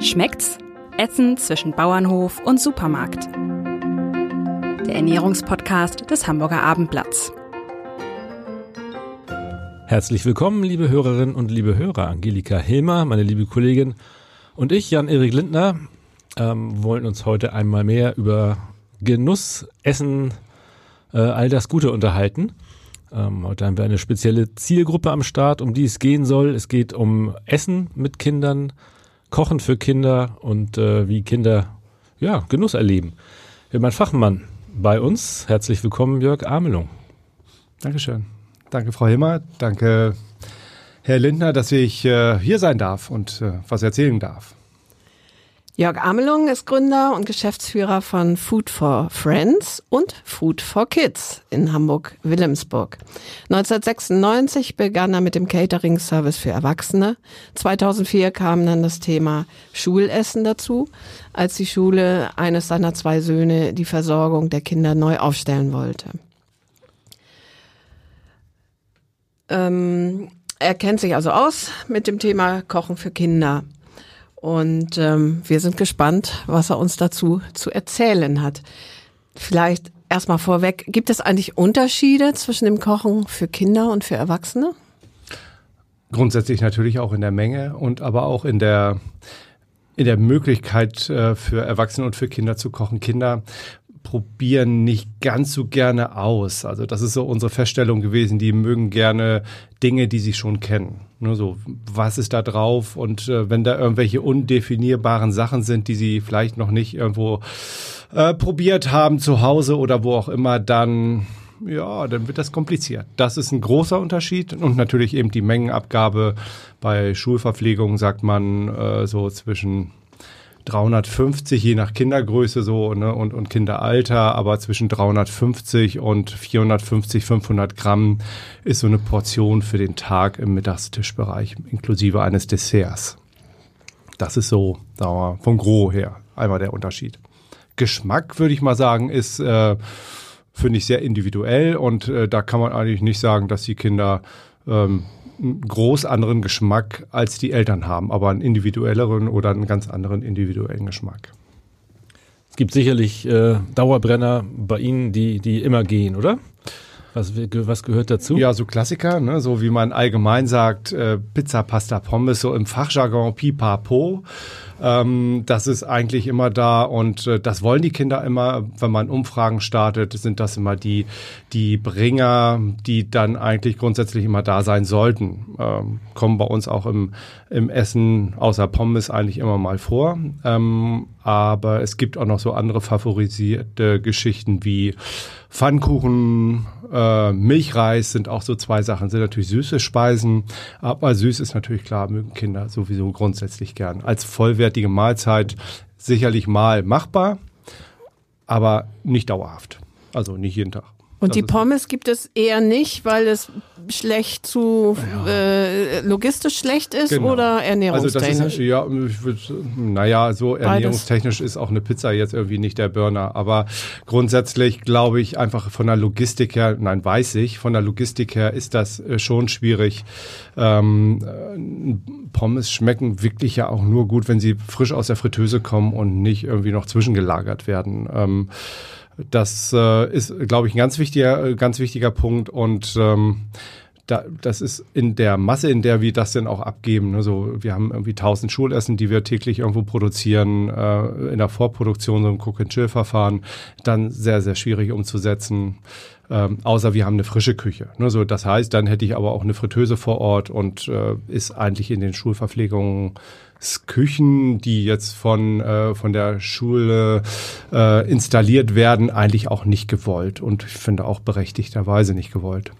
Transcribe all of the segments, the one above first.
Schmeckt's? Essen zwischen Bauernhof und Supermarkt. Der Ernährungspodcast des Hamburger Abendblatts. Herzlich willkommen, liebe Hörerinnen und liebe Hörer. Angelika Hilmer, meine liebe Kollegin und ich, Jan-Erik Lindner, ähm, wollen uns heute einmal mehr über Genuss, Essen, äh, all das Gute unterhalten. Ähm, heute haben wir eine spezielle Zielgruppe am Start, um die es gehen soll. Es geht um Essen mit Kindern, Kochen für Kinder und äh, wie Kinder ja, Genuss erleben. Wir haben einen Fachmann bei uns. Herzlich willkommen, Jörg Amelung. Dankeschön. Danke, Frau Hilmer. Danke, Herr Lindner, dass ich äh, hier sein darf und äh, was erzählen darf. Jörg Amelung ist Gründer und Geschäftsführer von Food for Friends und Food for Kids in Hamburg-Wilhelmsburg. 1996 begann er mit dem Catering-Service für Erwachsene. 2004 kam dann das Thema Schulessen dazu, als die Schule eines seiner zwei Söhne die Versorgung der Kinder neu aufstellen wollte. Ähm, er kennt sich also aus mit dem Thema Kochen für Kinder. Und ähm, wir sind gespannt, was er uns dazu zu erzählen hat. Vielleicht erstmal vorweg, gibt es eigentlich Unterschiede zwischen dem Kochen für Kinder und für Erwachsene? Grundsätzlich natürlich auch in der Menge und aber auch in der in der Möglichkeit äh, für Erwachsene und für Kinder zu kochen. Kinder probieren nicht ganz so gerne aus. Also das ist so unsere Feststellung gewesen. Die mögen gerne Dinge, die sie schon kennen. Nur so, was ist da drauf? Und äh, wenn da irgendwelche undefinierbaren Sachen sind, die sie vielleicht noch nicht irgendwo äh, probiert haben zu Hause oder wo auch immer, dann ja, dann wird das kompliziert. Das ist ein großer Unterschied und natürlich eben die Mengenabgabe bei Schulverpflegung sagt man äh, so zwischen 350 je nach Kindergröße so ne, und, und Kinderalter, aber zwischen 350 und 450, 500 Gramm ist so eine Portion für den Tag im Mittagstischbereich inklusive eines Desserts. Das ist so, sagen wir, vom Gros her einmal der Unterschied. Geschmack würde ich mal sagen ist äh, finde ich sehr individuell und äh, da kann man eigentlich nicht sagen, dass die Kinder ähm, einen groß anderen Geschmack als die Eltern haben, aber einen individuelleren oder einen ganz anderen individuellen Geschmack. Es gibt sicherlich äh, Dauerbrenner bei Ihnen, die, die immer gehen, oder? Was, was gehört dazu? Ja, so Klassiker, ne? so wie man allgemein sagt, äh, Pizza, Pasta, Pommes, so im Fachjargon pipapo. Ähm, das ist eigentlich immer da und äh, das wollen die Kinder immer, wenn man Umfragen startet, sind das immer die, die Bringer, die dann eigentlich grundsätzlich immer da sein sollten. Ähm, kommen bei uns auch im, im Essen außer Pommes eigentlich immer mal vor. Ähm, aber es gibt auch noch so andere favorisierte Geschichten wie Pfannkuchen, äh, Milchreis sind auch so zwei Sachen, sind natürlich süße Speisen, aber süß ist natürlich klar, mögen Kinder sowieso grundsätzlich gern. Als vollwertige Mahlzeit sicherlich mal machbar, aber nicht dauerhaft. Also nicht jeden Tag. Und die Pommes gibt es eher nicht, weil es schlecht zu ja. äh, logistisch schlecht ist genau. oder ernährungstechnisch? Also das ist, ja, würd, naja, so ernährungstechnisch ist auch eine Pizza jetzt irgendwie nicht der Burner. Aber grundsätzlich glaube ich einfach von der Logistik her, nein, weiß ich, von der Logistik her ist das äh, schon schwierig. Ähm, äh, Pommes schmecken wirklich ja auch nur gut, wenn sie frisch aus der Fritteuse kommen und nicht irgendwie noch zwischengelagert werden. Ähm, das äh, ist, glaube ich, ein ganz wichtiger, äh, ganz wichtiger Punkt und ähm, da, das ist in der Masse, in der wir das denn auch abgeben. Ne? So, wir haben irgendwie tausend Schulessen, die wir täglich irgendwo produzieren, äh, in der Vorproduktion, so ein Cook-and-Chill-Verfahren, dann sehr, sehr schwierig umzusetzen. Ähm, außer wir haben eine frische Küche. Ne? So, das heißt, dann hätte ich aber auch eine Fritteuse vor Ort und äh, ist eigentlich in den Schulverpflegungen Küchen, die jetzt von, äh, von der Schule äh, installiert werden, eigentlich auch nicht gewollt und ich finde auch berechtigterweise nicht gewollt.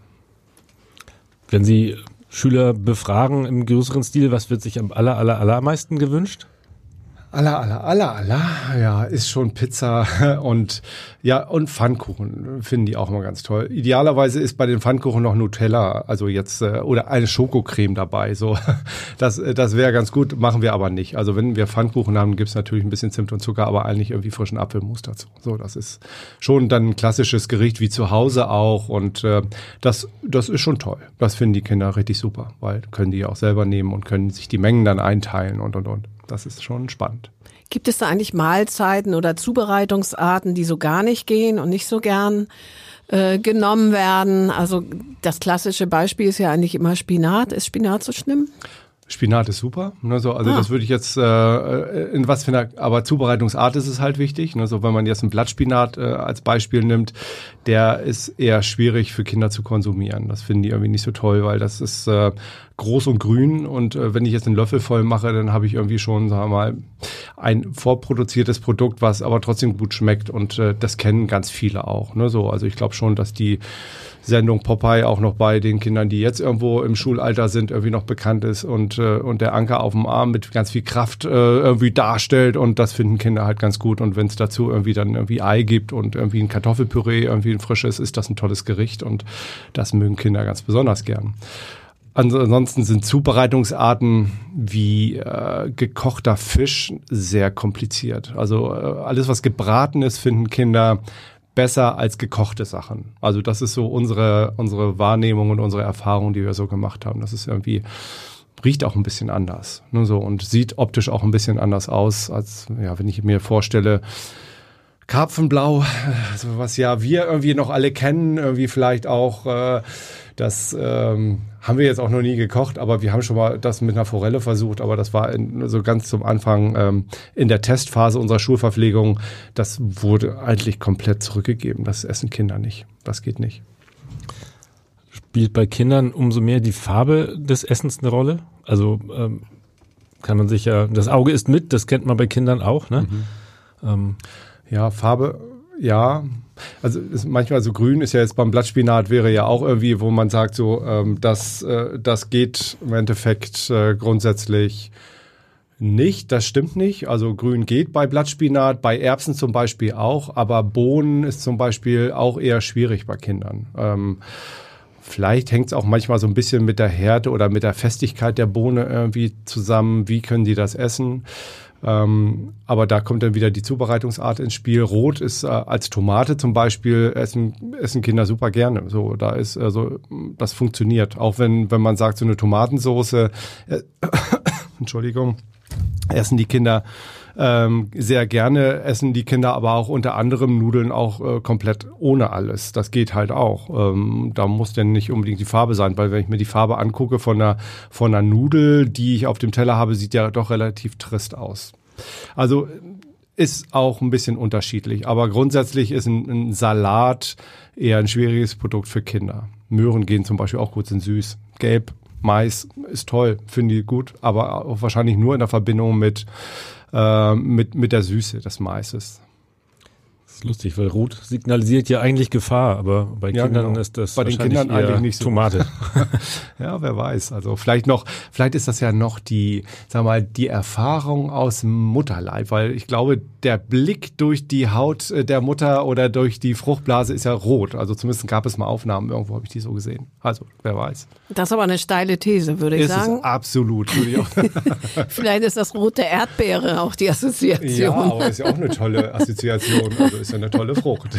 Wenn Sie Schüler befragen im größeren Stil, was wird sich am aller, aller, allermeisten gewünscht? Aller, aller, aller, aller, ja, ist schon Pizza und ja, und Pfannkuchen finden die auch immer ganz toll. Idealerweise ist bei den Pfannkuchen noch Nutella, also jetzt, äh, oder eine Schokocreme dabei, so. Das, äh, das wäre ganz gut, machen wir aber nicht. Also wenn wir Pfannkuchen haben, gibt's natürlich ein bisschen Zimt und Zucker, aber eigentlich irgendwie frischen Apfelmus dazu. So, das ist schon dann ein klassisches Gericht wie zu Hause auch und äh, das, das ist schon toll. Das finden die Kinder richtig super, weil können die auch selber nehmen und können sich die Mengen dann einteilen und, und, und. Das ist schon spannend. Gibt es da eigentlich Mahlzeiten oder Zubereitungsarten, die so gar nicht gehen und nicht so gern äh, genommen werden? Also das klassische Beispiel ist ja eigentlich immer Spinat. Ist Spinat so schlimm? Spinat ist super. Ne, so, also ah. das würde ich jetzt äh, in was für einer, aber Zubereitungsart ist es halt wichtig. Ne, so, wenn man jetzt einen Blattspinat äh, als Beispiel nimmt, der ist eher schwierig für Kinder zu konsumieren. Das finden die irgendwie nicht so toll, weil das ist äh, groß und grün. Und äh, wenn ich jetzt einen Löffel voll mache, dann habe ich irgendwie schon, sagen wir mal, ein vorproduziertes Produkt, was aber trotzdem gut schmeckt. Und äh, das kennen ganz viele auch. Ne, so, also ich glaube schon, dass die Sendung Popeye auch noch bei den Kindern, die jetzt irgendwo im Schulalter sind, irgendwie noch bekannt ist und, äh, und der Anker auf dem Arm mit ganz viel Kraft äh, irgendwie darstellt. Und das finden Kinder halt ganz gut. Und wenn es dazu irgendwie dann irgendwie Ei gibt und irgendwie ein Kartoffelpüree, irgendwie ein frisches, ist das ein tolles Gericht. Und das mögen Kinder ganz besonders gern. Ansonsten sind Zubereitungsarten wie äh, gekochter Fisch sehr kompliziert. Also äh, alles, was gebraten ist, finden Kinder besser als gekochte Sachen. Also das ist so unsere, unsere Wahrnehmung und unsere Erfahrung, die wir so gemacht haben. Das ist irgendwie, riecht auch ein bisschen anders. Ne, so, und sieht optisch auch ein bisschen anders aus, als ja, wenn ich mir vorstelle, Karpfenblau, also was ja wir irgendwie noch alle kennen, irgendwie vielleicht auch äh, das ähm, haben wir jetzt auch noch nie gekocht, aber wir haben schon mal das mit einer Forelle versucht, aber das war in, so ganz zum Anfang ähm, in der Testphase unserer Schulverpflegung. Das wurde eigentlich komplett zurückgegeben. Das essen Kinder nicht. Das geht nicht. Spielt bei Kindern umso mehr die Farbe des Essens eine Rolle? Also ähm, kann man sich ja, das Auge ist mit, das kennt man bei Kindern auch, ne? Mhm. Ähm. Ja, Farbe, ja, also manchmal so grün ist ja jetzt beim Blattspinat wäre ja auch irgendwie, wo man sagt so, ähm, das, äh, das geht im Endeffekt äh, grundsätzlich nicht, das stimmt nicht. Also grün geht bei Blattspinat, bei Erbsen zum Beispiel auch, aber Bohnen ist zum Beispiel auch eher schwierig bei Kindern. Ähm, Vielleicht hängt es auch manchmal so ein bisschen mit der Härte oder mit der Festigkeit der Bohne irgendwie zusammen. Wie können die das essen? Ähm, aber da kommt dann wieder die Zubereitungsart ins Spiel. Rot ist äh, als Tomate zum Beispiel essen, essen Kinder super gerne. So, da ist also das funktioniert. Auch wenn wenn man sagt so eine Tomatensoße, äh, Entschuldigung, essen die Kinder ähm, sehr gerne essen die Kinder aber auch unter anderem Nudeln auch äh, komplett ohne alles. Das geht halt auch. Ähm, da muss denn nicht unbedingt die Farbe sein, weil wenn ich mir die Farbe angucke von einer, von einer Nudel, die ich auf dem Teller habe, sieht ja doch relativ trist aus. Also ist auch ein bisschen unterschiedlich, aber grundsätzlich ist ein, ein Salat eher ein schwieriges Produkt für Kinder. Möhren gehen zum Beispiel auch gut, sind süß. Gelb, Mais ist toll, finde ich gut, aber auch wahrscheinlich nur in der Verbindung mit äh, mit, mit der Süße des Maises. Das ist lustig, weil Rot signalisiert ja eigentlich Gefahr, aber bei ja, Kindern genau. ist das bei den Kindern eigentlich nicht so. Tomate. ja, wer weiß. Also vielleicht noch, vielleicht ist das ja noch die, sag mal, die Erfahrung aus dem Mutterleib, weil ich glaube, der Blick durch die Haut äh, der Mutter oder durch die Fruchtblase ist ja rot. Also zumindest gab es mal Aufnahmen, irgendwo habe ich die so gesehen. Also, wer weiß. Das ist aber eine steile These, würde ich ist sagen. Es absolut, würde ich auch. vielleicht ist das rote Erdbeere auch die Assoziation. Ja, aber ist ja auch eine tolle Assoziation. Also ist ja eine tolle Frucht.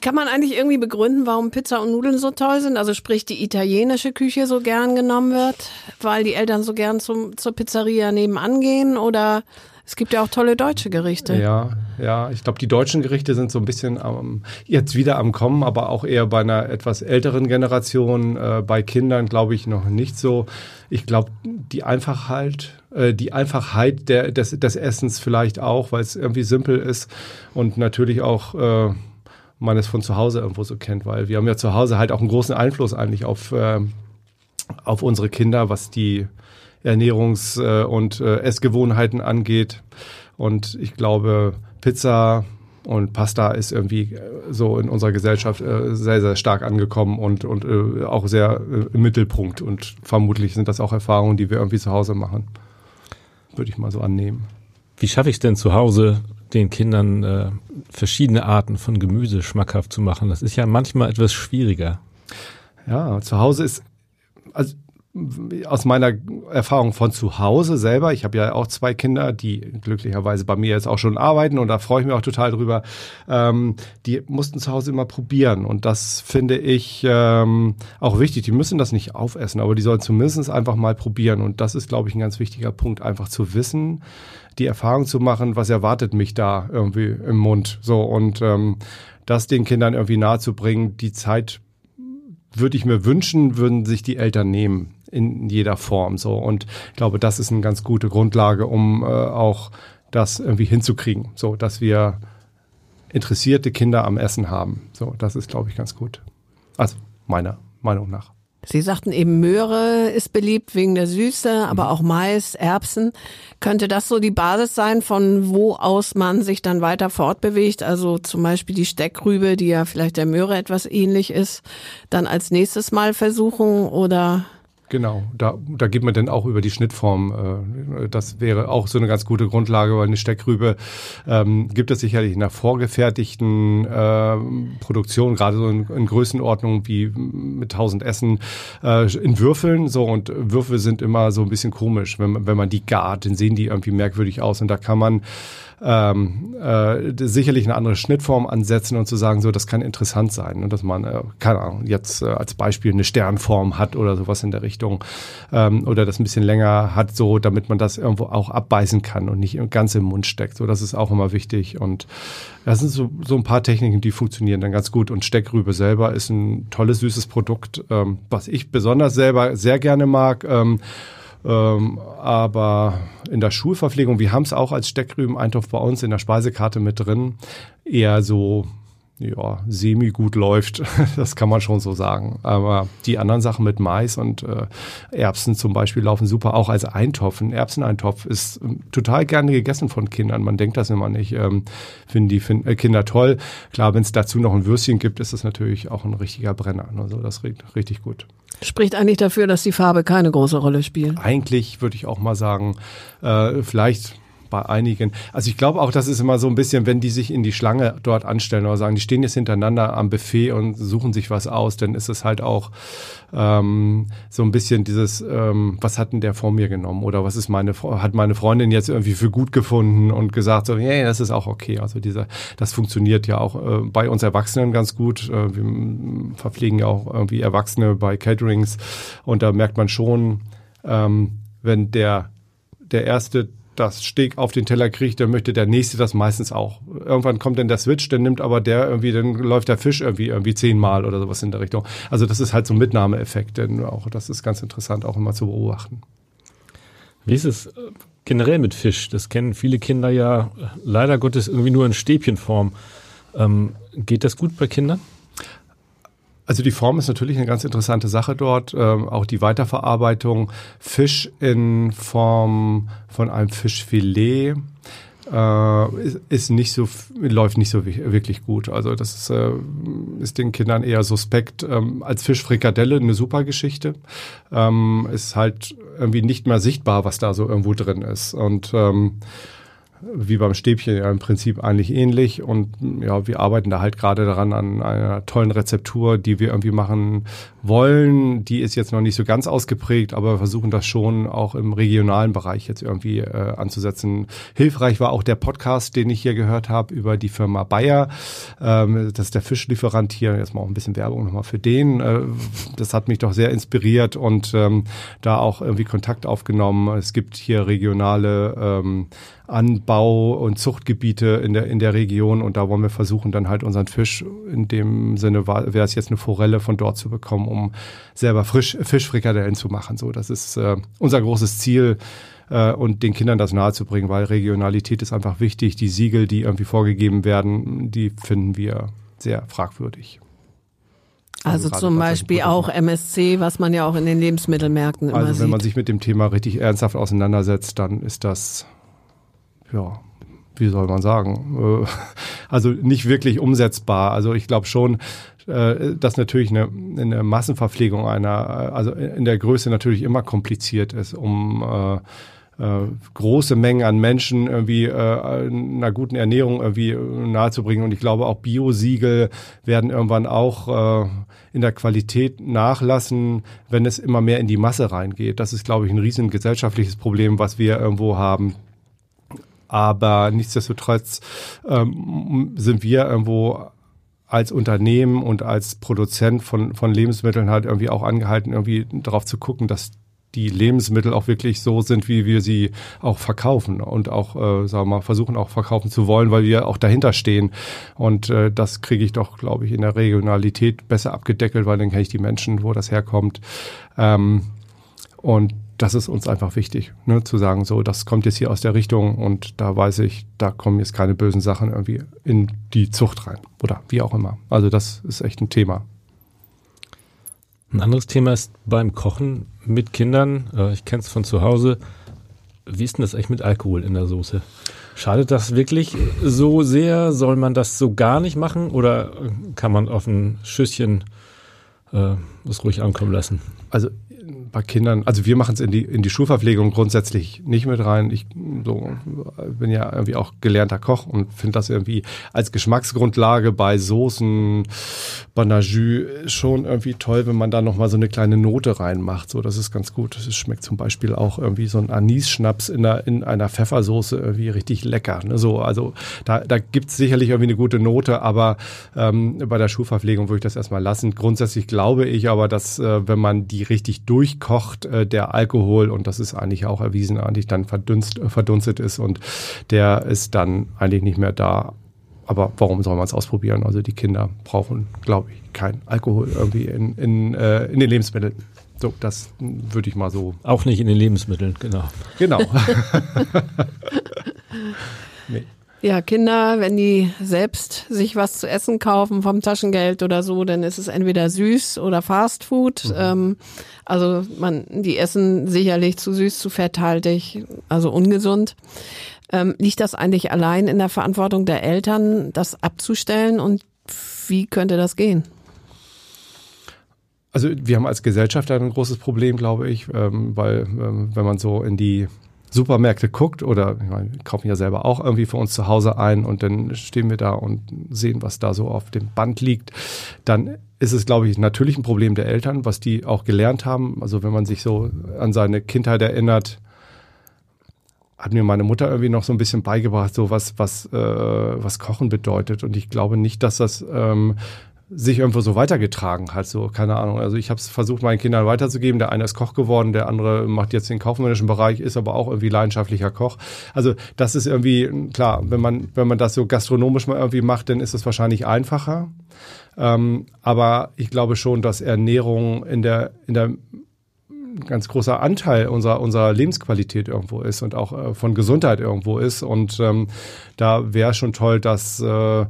Kann man eigentlich irgendwie begründen, warum Pizza und Nudeln so toll sind? Also sprich, die italienische Küche so gern genommen wird, weil die Eltern so gern zum, zur Pizzeria nebenan gehen oder es gibt ja auch tolle deutsche Gerichte. Ja, ja. Ich glaube, die deutschen Gerichte sind so ein bisschen ähm, jetzt wieder am Kommen, aber auch eher bei einer etwas älteren Generation. Äh, bei Kindern glaube ich noch nicht so. Ich glaube, die Einfachheit, äh, die Einfachheit der, des, des Essens vielleicht auch, weil es irgendwie simpel ist und natürlich auch äh, man es von zu Hause irgendwo so kennt, weil wir haben ja zu Hause halt auch einen großen Einfluss eigentlich auf, äh, auf unsere Kinder, was die Ernährungs- äh, und äh, Essgewohnheiten angeht. Und ich glaube, Pizza und Pasta ist irgendwie so in unserer Gesellschaft sehr, sehr stark angekommen und, und auch sehr im Mittelpunkt. Und vermutlich sind das auch Erfahrungen, die wir irgendwie zu Hause machen. Würde ich mal so annehmen. Wie schaffe ich es denn zu Hause, den Kindern äh, verschiedene Arten von Gemüse schmackhaft zu machen? Das ist ja manchmal etwas schwieriger. Ja, zu Hause ist, also aus meiner Erfahrung von zu Hause selber, ich habe ja auch zwei Kinder, die glücklicherweise bei mir jetzt auch schon arbeiten und da freue ich mich auch total drüber, ähm, die mussten zu Hause immer probieren und das finde ich ähm, auch wichtig. Die müssen das nicht aufessen, aber die sollen zumindest einfach mal probieren und das ist, glaube ich, ein ganz wichtiger Punkt, einfach zu wissen, die Erfahrung zu machen, was erwartet mich da irgendwie im Mund. So und ähm, das den Kindern irgendwie nahezubringen, die Zeit würde ich mir wünschen, würden sich die Eltern nehmen in jeder Form so und ich glaube, das ist eine ganz gute Grundlage, um äh, auch das irgendwie hinzukriegen, so dass wir interessierte Kinder am Essen haben. So, das ist glaube ich ganz gut. Also meiner Meinung nach. Sie sagten eben, Möhre ist beliebt wegen der Süße, aber auch Mais, Erbsen. Könnte das so die Basis sein, von wo aus man sich dann weiter fortbewegt? Also zum Beispiel die Steckrübe, die ja vielleicht der Möhre etwas ähnlich ist, dann als nächstes Mal versuchen oder Genau, da, da geht man dann auch über die Schnittform. Äh, das wäre auch so eine ganz gute Grundlage, weil eine Steckrübe ähm, gibt es sicherlich in der vorgefertigten äh, Produktion, gerade so in, in Größenordnung wie mit 1000 Essen, äh, in Würfeln. So und Würfel sind immer so ein bisschen komisch, wenn, wenn man die gart, dann sehen die irgendwie merkwürdig aus und da kann man ähm, äh, sicherlich eine andere Schnittform ansetzen und zu sagen, so, das kann interessant sein. Und dass man, äh, keine Ahnung, jetzt äh, als Beispiel eine Sternform hat oder sowas in der Richtung. Ähm, oder das ein bisschen länger hat, so, damit man das irgendwo auch abbeißen kann und nicht ganz im Mund steckt. So, das ist auch immer wichtig. Und das sind so, so ein paar Techniken, die funktionieren dann ganz gut. Und Steckrübe selber ist ein tolles, süßes Produkt, ähm, was ich besonders selber sehr gerne mag. Ähm, ähm, aber in der Schulverpflegung, wir haben es auch als Steckrüben-Eintopf bei uns in der Speisekarte mit drin, eher so ja, semi gut läuft, das kann man schon so sagen. Aber die anderen Sachen mit Mais und äh, Erbsen zum Beispiel laufen super auch als Eintopf. Ein Erbseneintopf ist ähm, total gerne gegessen von Kindern. Man denkt das immer nicht. Ähm, finden die find, äh, Kinder toll. Klar, wenn es dazu noch ein Würstchen gibt, ist das natürlich auch ein richtiger Brenner. Also das riecht richtig gut. Spricht eigentlich dafür, dass die Farbe keine große Rolle spielt? Eigentlich würde ich auch mal sagen, äh, vielleicht bei einigen. Also ich glaube auch, das ist immer so ein bisschen, wenn die sich in die Schlange dort anstellen oder sagen, die stehen jetzt hintereinander am Buffet und suchen sich was aus, dann ist es halt auch ähm, so ein bisschen dieses, ähm, was hat denn der vor mir genommen oder was ist meine, hat meine Freundin jetzt irgendwie für gut gefunden und gesagt so, yeah, das ist auch okay. Also dieser, das funktioniert ja auch äh, bei uns Erwachsenen ganz gut. Äh, wir verpflegen ja auch irgendwie Erwachsene bei Caterings und da merkt man schon, ähm, wenn der der erste das Steak auf den Teller kriegt, dann möchte der nächste das meistens auch. Irgendwann kommt dann der Switch, dann nimmt aber der irgendwie, dann läuft der Fisch irgendwie irgendwie zehnmal oder sowas in der Richtung. Also das ist halt so ein Mitnahmeeffekt, denn auch das ist ganz interessant auch immer zu beobachten. Wie ist es äh, generell mit Fisch? Das kennen viele Kinder ja leider Gottes irgendwie nur in Stäbchenform. Ähm, geht das gut bei Kindern? Also die Form ist natürlich eine ganz interessante Sache dort. Ähm, auch die Weiterverarbeitung. Fisch in Form von einem Fischfilet äh, ist, nicht so, läuft nicht so wirklich gut. Also das ist, äh, ist den Kindern eher suspekt. Ähm, als Fischfrikadelle eine super Geschichte. Ähm, ist halt irgendwie nicht mehr sichtbar, was da so irgendwo drin ist. Und ähm, wie beim Stäbchen ja im Prinzip eigentlich ähnlich. Und ja, wir arbeiten da halt gerade daran an einer tollen Rezeptur, die wir irgendwie machen wollen. Die ist jetzt noch nicht so ganz ausgeprägt, aber wir versuchen das schon auch im regionalen Bereich jetzt irgendwie äh, anzusetzen. Hilfreich war auch der Podcast, den ich hier gehört habe über die Firma Bayer. Ähm, das ist der Fischlieferant hier. Jetzt mal auch ein bisschen Werbung nochmal für den. Äh, das hat mich doch sehr inspiriert und ähm, da auch irgendwie Kontakt aufgenommen. Es gibt hier regionale ähm, Anbau- und Zuchtgebiete in der, in der Region und da wollen wir versuchen, dann halt unseren Fisch, in dem Sinne wäre es jetzt eine Forelle von dort zu bekommen, um selber frisch Fischfrikadellen zu machen. So, das ist äh, unser großes Ziel äh, und den Kindern das nahezubringen, weil Regionalität ist einfach wichtig. Die Siegel, die irgendwie vorgegeben werden, die finden wir sehr fragwürdig. Also, also zum Beispiel auch MSC, was man ja auch in den Lebensmittelmärkten immer also wenn sieht. man sich mit dem Thema richtig ernsthaft auseinandersetzt, dann ist das ja, wie soll man sagen, äh, also nicht wirklich umsetzbar. Also ich glaube schon, äh, dass natürlich eine, eine Massenverpflegung einer, also in der Größe natürlich immer kompliziert ist, um äh, äh, große Mengen an Menschen irgendwie äh, einer guten Ernährung irgendwie nahezubringen. Und ich glaube, auch Biosiegel werden irgendwann auch äh, in der Qualität nachlassen, wenn es immer mehr in die Masse reingeht. Das ist, glaube ich, ein riesen gesellschaftliches Problem, was wir irgendwo haben. Aber nichtsdestotrotz ähm, sind wir irgendwo als Unternehmen und als Produzent von, von Lebensmitteln halt irgendwie auch angehalten, irgendwie darauf zu gucken, dass die Lebensmittel auch wirklich so sind, wie wir sie auch verkaufen und auch, äh, sagen wir mal, versuchen auch verkaufen zu wollen, weil wir auch dahinter stehen. Und äh, das kriege ich doch, glaube ich, in der Regionalität besser abgedeckelt, weil dann kenne ich die Menschen, wo das herkommt. Ähm, und das ist uns einfach wichtig, ne, zu sagen, so, das kommt jetzt hier aus der Richtung und da weiß ich, da kommen jetzt keine bösen Sachen irgendwie in die Zucht rein oder wie auch immer. Also das ist echt ein Thema. Ein anderes Thema ist beim Kochen mit Kindern. Äh, ich kenne es von zu Hause. Wie ist denn das echt mit Alkohol in der Soße? Schadet das wirklich so sehr? Soll man das so gar nicht machen oder kann man auf ein Schüsschen äh, das ruhig ankommen lassen? Also bei Kindern, also wir machen es in die, in die Schulverpflegung grundsätzlich nicht mit rein. Ich so, bin ja irgendwie auch gelernter Koch und finde das irgendwie als Geschmacksgrundlage bei Soßen, Banajü schon irgendwie toll, wenn man da nochmal so eine kleine Note reinmacht. So, das ist ganz gut. Es schmeckt zum Beispiel auch irgendwie so ein Anis-Schnaps in einer, in einer Pfeffersoße irgendwie richtig lecker. Ne? So, also da, da gibt es sicherlich irgendwie eine gute Note, aber ähm, bei der Schulverpflegung würde ich das erstmal lassen. Grundsätzlich glaube ich aber, dass äh, wenn man die richtig durchkommt, kocht, äh, der Alkohol, und das ist eigentlich auch erwiesen, eigentlich dann verdunst, äh, verdunstet ist und der ist dann eigentlich nicht mehr da. Aber warum soll man es ausprobieren? Also die Kinder brauchen, glaube ich, kein Alkohol irgendwie in, in, äh, in den Lebensmitteln. So, das würde ich mal so. Auch nicht in den Lebensmitteln, genau. Genau. nee. Ja, Kinder, wenn die selbst sich was zu essen kaufen vom Taschengeld oder so, dann ist es entweder süß oder Fast Food. Mhm. Ähm, also man, die essen sicherlich zu süß, zu fetthaltig, also ungesund. Ähm, liegt das eigentlich allein in der Verantwortung der Eltern, das abzustellen und wie könnte das gehen? Also wir haben als Gesellschaft ein großes Problem, glaube ich, ähm, weil ähm, wenn man so in die Supermärkte guckt oder ich meine, wir kaufen ja selber auch irgendwie für uns zu Hause ein und dann stehen wir da und sehen, was da so auf dem Band liegt, dann ist es, glaube ich, natürlich ein Problem der Eltern, was die auch gelernt haben. Also wenn man sich so an seine Kindheit erinnert, hat mir meine Mutter irgendwie noch so ein bisschen beigebracht, so was, was, äh, was Kochen bedeutet. Und ich glaube nicht, dass das ähm, sich irgendwo so weitergetragen hat, so keine Ahnung. Also ich habe es versucht, meinen Kindern weiterzugeben. Der eine ist Koch geworden, der andere macht jetzt den kaufmännischen Bereich, ist aber auch irgendwie leidenschaftlicher Koch. Also das ist irgendwie klar, wenn man wenn man das so gastronomisch mal irgendwie macht, dann ist es wahrscheinlich einfacher. Ähm, aber ich glaube schon, dass Ernährung in der in der ganz großer Anteil unserer, unserer Lebensqualität irgendwo ist und auch äh, von Gesundheit irgendwo ist. Und ähm, da wäre schon toll, dass äh,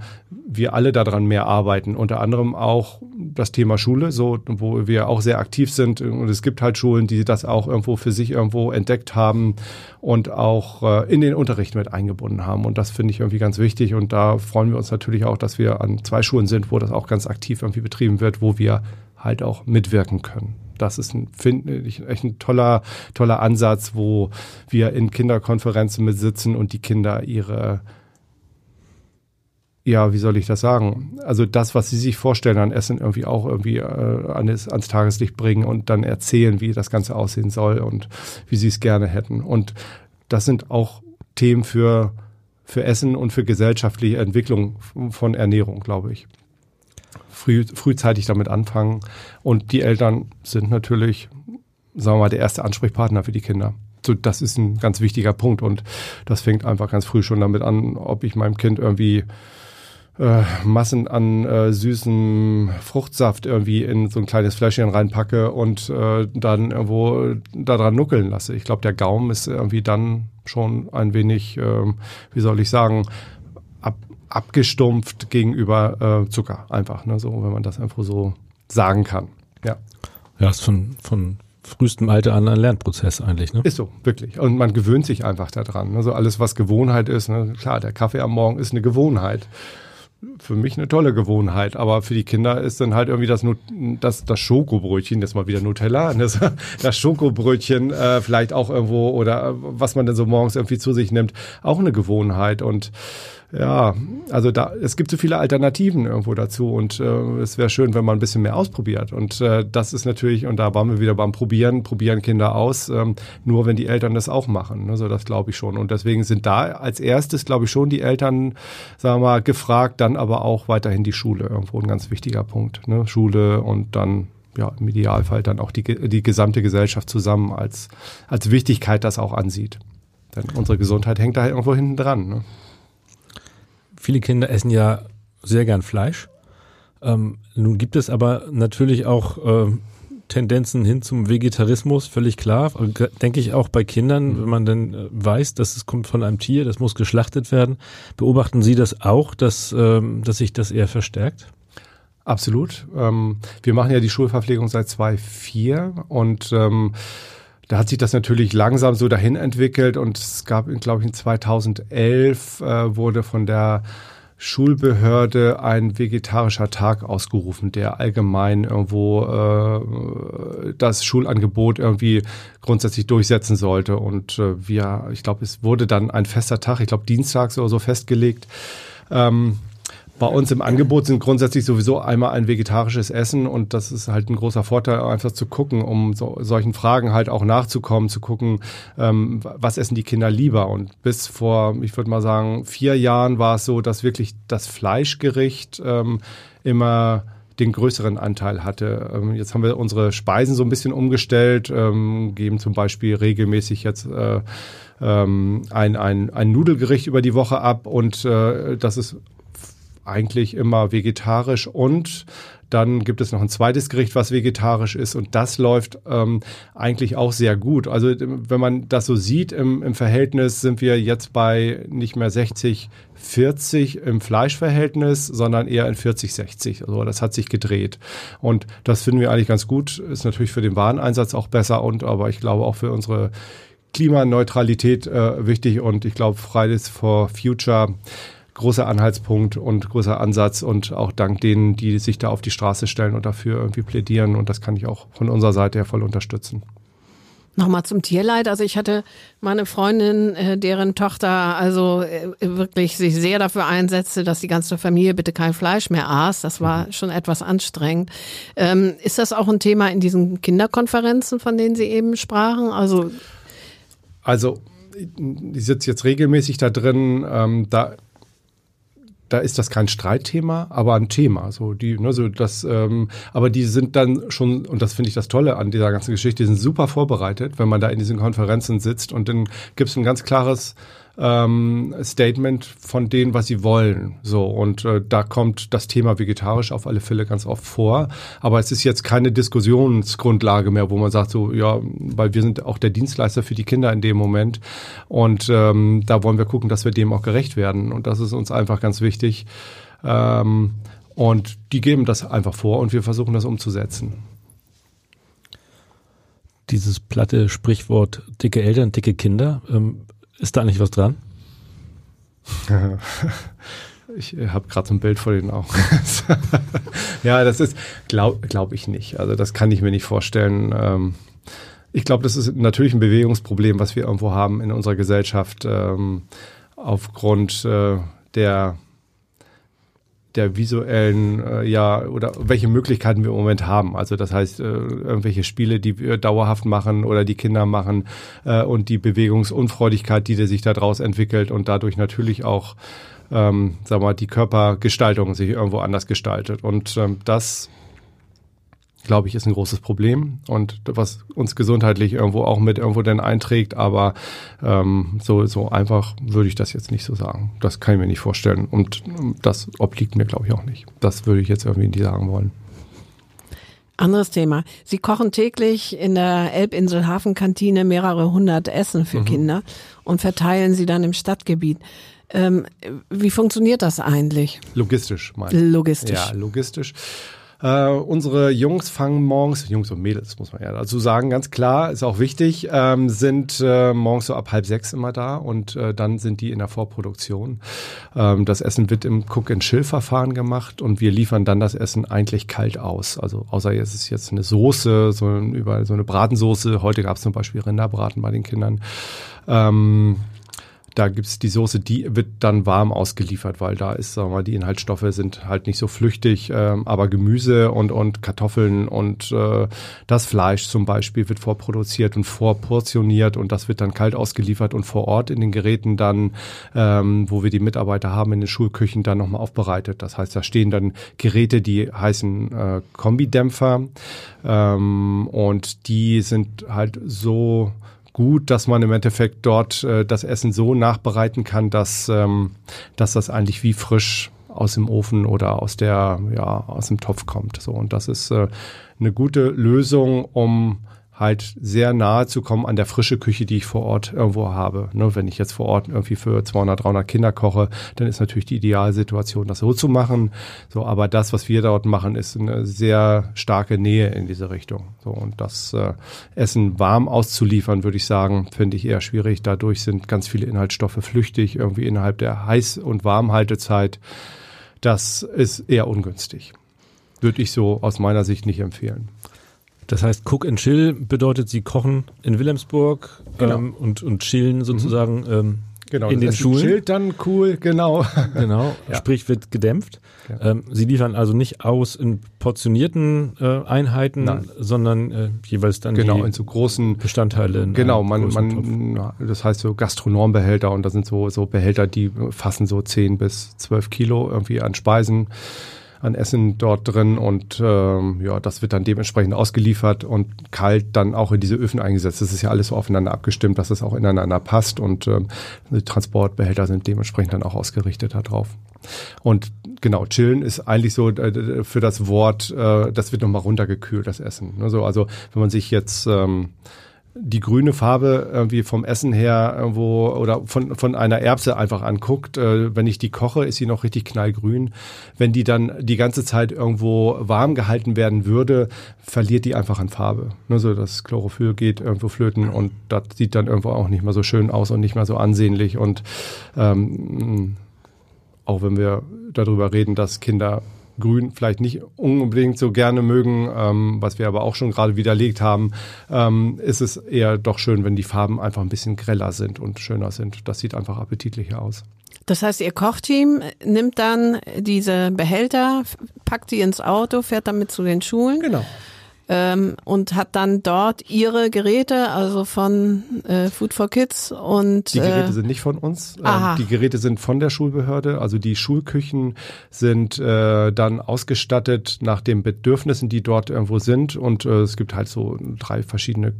wir alle daran mehr arbeiten. Unter anderem auch das Thema Schule, so wo wir auch sehr aktiv sind. Und es gibt halt Schulen, die das auch irgendwo für sich irgendwo entdeckt haben und auch äh, in den Unterricht mit eingebunden haben. Und das finde ich irgendwie ganz wichtig. Und da freuen wir uns natürlich auch, dass wir an zwei Schulen sind, wo das auch ganz aktiv irgendwie betrieben wird, wo wir halt auch mitwirken können das ist ein, finde ich, echt ein toller, toller Ansatz, wo wir in Kinderkonferenzen mit sitzen und die Kinder ihre ja, wie soll ich das sagen? Also das, was sie sich vorstellen an Essen, irgendwie auch irgendwie äh, ans, ans Tageslicht bringen und dann erzählen, wie das Ganze aussehen soll und wie sie es gerne hätten. Und das sind auch Themen für, für Essen und für gesellschaftliche Entwicklung von Ernährung, glaube ich früh, frühzeitig damit anfangen. Und die Eltern sind natürlich, sagen wir mal, der erste Ansprechpartner für die Kinder. So, das ist ein ganz wichtiger Punkt und das fängt einfach ganz früh schon damit an, ob ich meinem Kind irgendwie äh, Massen an äh, süßem Fruchtsaft irgendwie in so ein kleines Fläschchen reinpacke und äh, dann irgendwo daran nuckeln lasse. Ich glaube, der Gaumen ist irgendwie dann schon ein wenig, äh, wie soll ich sagen, abgestumpft gegenüber äh, Zucker. Einfach, ne? so, wenn man das einfach so sagen kann. Ja. Ja, ist von, von frühestem Alter an ein Lernprozess eigentlich. Ne? Ist so, wirklich. Und man gewöhnt sich einfach daran. Also alles, was Gewohnheit ist, ne? klar, der Kaffee am Morgen ist eine Gewohnheit. für mich eine tolle Gewohnheit, aber für die Kinder ist dann halt irgendwie das, das, das Schokobrötchen, das mal wieder Nutella, das, das Schokobrötchen äh, vielleicht auch irgendwo oder äh, was man denn so morgens irgendwie zu sich nimmt, auch eine Gewohnheit und ja, also da es gibt so viele Alternativen irgendwo dazu und äh, es wäre schön, wenn man ein bisschen mehr ausprobiert und äh, das ist natürlich und da waren wir wieder beim Probieren, probieren Kinder aus, ähm, nur wenn die Eltern das auch machen, ne, so das glaube ich schon und deswegen sind da als erstes glaube ich schon die Eltern, sagen wir mal, gefragt, dann aber auch weiterhin die Schule irgendwo ein ganz wichtiger Punkt, ne, Schule und dann ja, im Idealfall dann auch die, die gesamte Gesellschaft zusammen als, als Wichtigkeit das auch ansieht. Denn unsere Gesundheit hängt da irgendwo hinten dran. Ne? Viele Kinder essen ja sehr gern Fleisch. Ähm, nun gibt es aber natürlich auch äh, Tendenzen hin zum Vegetarismus, völlig klar. Denke ich auch bei Kindern, wenn man dann äh, weiß, dass es kommt von einem Tier, das muss geschlachtet werden. Beobachten Sie das auch, dass, ähm, dass sich das eher verstärkt? Absolut. Ähm, wir machen ja die Schulverpflegung seit 2004 und ähm, da hat sich das natürlich langsam so dahin entwickelt und es gab, glaube ich, in 2011 äh, wurde von der Schulbehörde ein vegetarischer Tag ausgerufen, der allgemein irgendwo äh, das Schulangebot irgendwie grundsätzlich durchsetzen sollte. Und äh, wir, ich glaube, es wurde dann ein fester Tag, ich glaube dienstags oder so festgelegt. Ähm, bei uns im Angebot sind grundsätzlich sowieso einmal ein vegetarisches Essen und das ist halt ein großer Vorteil, einfach zu gucken, um so, solchen Fragen halt auch nachzukommen, zu gucken, ähm, was essen die Kinder lieber. Und bis vor, ich würde mal sagen, vier Jahren war es so, dass wirklich das Fleischgericht ähm, immer den größeren Anteil hatte. Ähm, jetzt haben wir unsere Speisen so ein bisschen umgestellt, ähm, geben zum Beispiel regelmäßig jetzt äh, ähm, ein, ein, ein Nudelgericht über die Woche ab und äh, das ist eigentlich immer vegetarisch und dann gibt es noch ein zweites Gericht, was vegetarisch ist und das läuft ähm, eigentlich auch sehr gut. Also wenn man das so sieht im, im Verhältnis, sind wir jetzt bei nicht mehr 60, 40 im Fleischverhältnis, sondern eher in 40, 60. Also das hat sich gedreht. Und das finden wir eigentlich ganz gut. Ist natürlich für den Wareneinsatz auch besser und aber ich glaube auch für unsere Klimaneutralität äh, wichtig und ich glaube Fridays for Future großer Anhaltspunkt und großer Ansatz und auch dank denen, die sich da auf die Straße stellen und dafür irgendwie plädieren. Und das kann ich auch von unserer Seite her voll unterstützen. Nochmal zum Tierleid. Also ich hatte meine Freundin, äh, deren Tochter also äh, wirklich sich sehr dafür einsetzte, dass die ganze Familie bitte kein Fleisch mehr aß. Das war mhm. schon etwas anstrengend. Ähm, ist das auch ein Thema in diesen Kinderkonferenzen, von denen Sie eben sprachen? Also, also ich sitze jetzt regelmäßig da drin. Ähm, da da ist das kein Streitthema, aber ein Thema. So die, ne, so das, ähm, aber die sind dann schon, und das finde ich das Tolle an dieser ganzen Geschichte, die sind super vorbereitet, wenn man da in diesen Konferenzen sitzt und dann gibt es ein ganz klares ähm, Statement von denen, was sie wollen. So und äh, da kommt das Thema vegetarisch auf alle Fälle ganz oft vor. Aber es ist jetzt keine Diskussionsgrundlage mehr, wo man sagt so, ja, weil wir sind auch der Dienstleister für die Kinder in dem Moment und ähm, da wollen wir gucken, dass wir dem auch gerecht werden und das ist uns einfach ganz wichtig. Ähm, und die geben das einfach vor und wir versuchen das umzusetzen dieses platte Sprichwort dicke Eltern, dicke Kinder. Ähm, ist da eigentlich was dran? ich habe gerade so ein Bild vor den Augen. ja, das ist, glaube glaub ich nicht. Also das kann ich mir nicht vorstellen. Ähm, ich glaube, das ist natürlich ein Bewegungsproblem, was wir irgendwo haben in unserer Gesellschaft ähm, aufgrund äh, der der visuellen, äh, ja, oder welche Möglichkeiten wir im Moment haben. Also das heißt, äh, irgendwelche Spiele, die wir dauerhaft machen oder die Kinder machen äh, und die Bewegungsunfreudigkeit, die sich daraus entwickelt und dadurch natürlich auch, ähm, sag mal, die Körpergestaltung sich irgendwo anders gestaltet. Und ähm, das glaube ich, ist ein großes Problem und was uns gesundheitlich irgendwo auch mit irgendwo denn einträgt, aber ähm, so, so einfach würde ich das jetzt nicht so sagen. Das kann ich mir nicht vorstellen und das obliegt mir, glaube ich, auch nicht. Das würde ich jetzt irgendwie nicht sagen wollen. Anderes Thema. Sie kochen täglich in der Elbinsel Hafenkantine mehrere hundert Essen für mhm. Kinder und verteilen sie dann im Stadtgebiet. Ähm, wie funktioniert das eigentlich? Logistisch, meine ich. Logistisch. Ja, logistisch. Äh, unsere Jungs fangen morgens, Jungs und Mädels muss man ja dazu sagen, ganz klar, ist auch wichtig, ähm, sind äh, morgens so ab halb sechs immer da und äh, dann sind die in der Vorproduktion. Ähm, das Essen wird im Cook-and-Chill-Verfahren gemacht und wir liefern dann das Essen eigentlich kalt aus. Also außer jetzt ist jetzt eine Soße, so, über, so eine Bratensoße. Heute gab es zum Beispiel Rinderbraten bei den Kindern. Ähm, da gibt's die Soße, die wird dann warm ausgeliefert, weil da ist, sagen wir mal, die Inhaltsstoffe sind halt nicht so flüchtig, ähm, aber Gemüse und, und Kartoffeln und äh, das Fleisch zum Beispiel wird vorproduziert und vorportioniert und das wird dann kalt ausgeliefert und vor Ort in den Geräten dann, ähm, wo wir die Mitarbeiter haben, in den Schulküchen dann nochmal aufbereitet. Das heißt, da stehen dann Geräte, die heißen äh, Kombidämpfer ähm, und die sind halt so gut, dass man im Endeffekt dort äh, das Essen so nachbereiten kann, dass, ähm, dass das eigentlich wie frisch aus dem Ofen oder aus der ja aus dem Topf kommt. So und das ist äh, eine gute Lösung, um halt sehr nahe zu kommen an der frische Küche, die ich vor Ort irgendwo habe. Ne, wenn ich jetzt vor Ort irgendwie für 200, 300 Kinder koche, dann ist natürlich die Idealsituation, das so zu machen. So, aber das, was wir dort machen, ist eine sehr starke Nähe in diese Richtung. So, und das äh, Essen warm auszuliefern, würde ich sagen, finde ich eher schwierig. Dadurch sind ganz viele Inhaltsstoffe flüchtig, irgendwie innerhalb der Heiß- und Warmhaltezeit. Das ist eher ungünstig. Würde ich so aus meiner Sicht nicht empfehlen. Das heißt, Cook and Chill bedeutet, Sie kochen in Wilhelmsburg Genau. ähm, und, und chillen sozusagen ähm, Genau, in den das Essen Schulen. chillt dann cool, genau. Genau, Ja. sprich wird gedämpft. Ja. Ähm, Sie liefern also nicht aus in portionierten äh, Einheiten, Nein. sondern äh, jeweils dann Genau, in so großen Bestandteile. Genau, man, man, das heißt so Gastronombehälter und da sind so, so Behälter, die fassen so 10 bis 12 Kilo irgendwie an Speisen, an Essen dort drin und ähm, ja, das wird dann dementsprechend ausgeliefert und kalt dann auch in diese Öfen eingesetzt. Das ist ja alles so aufeinander abgestimmt, dass es auch ineinander passt und ähm, die Transportbehälter sind dementsprechend dann auch ausgerichtet darauf. Und genau, chillen ist eigentlich so äh, für das Wort, äh, das wird nochmal runtergekühlt, das Essen. Ne, so, also wenn man sich jetzt ähm, die grüne Farbe irgendwie vom Essen her irgendwo oder von, von einer Erbse einfach anguckt, äh, wenn ich die koche, ist sie noch richtig knallgrün. Wenn die dann die ganze Zeit irgendwo warm gehalten werden würde, verliert die einfach an Farbe. Ne, so das Chlorophyll geht irgendwo flöten und das sieht dann irgendwo auch nicht mehr so schön aus und nicht mehr so ansehnlich und ähm, auch wenn wir darüber reden, dass Kinder Grün vielleicht nicht unbedingt so gerne mögen, ähm, was wir aber auch schon gerade widerlegt haben, ähm, ist es eher doch schön, wenn die Farben einfach ein bisschen greller sind und schöner sind. Das sieht einfach appetitlicher aus. Das heißt, Ihr Kochteam nimmt dann diese Behälter, packt die ins Auto, fährt damit zu den Schulen Genau. Ähm, und hat dann dort Ihre Geräte, also von äh, Food for Kids und Die Geräte äh, sind nicht von uns. Ähm, Aha. Die Geräte sind von der Schulbehörde. Also die Schulküchen sind äh, dann ausgestattet nach den Bedürfnissen, die dort irgendwo sind. Und äh, es gibt halt so drei verschiedene,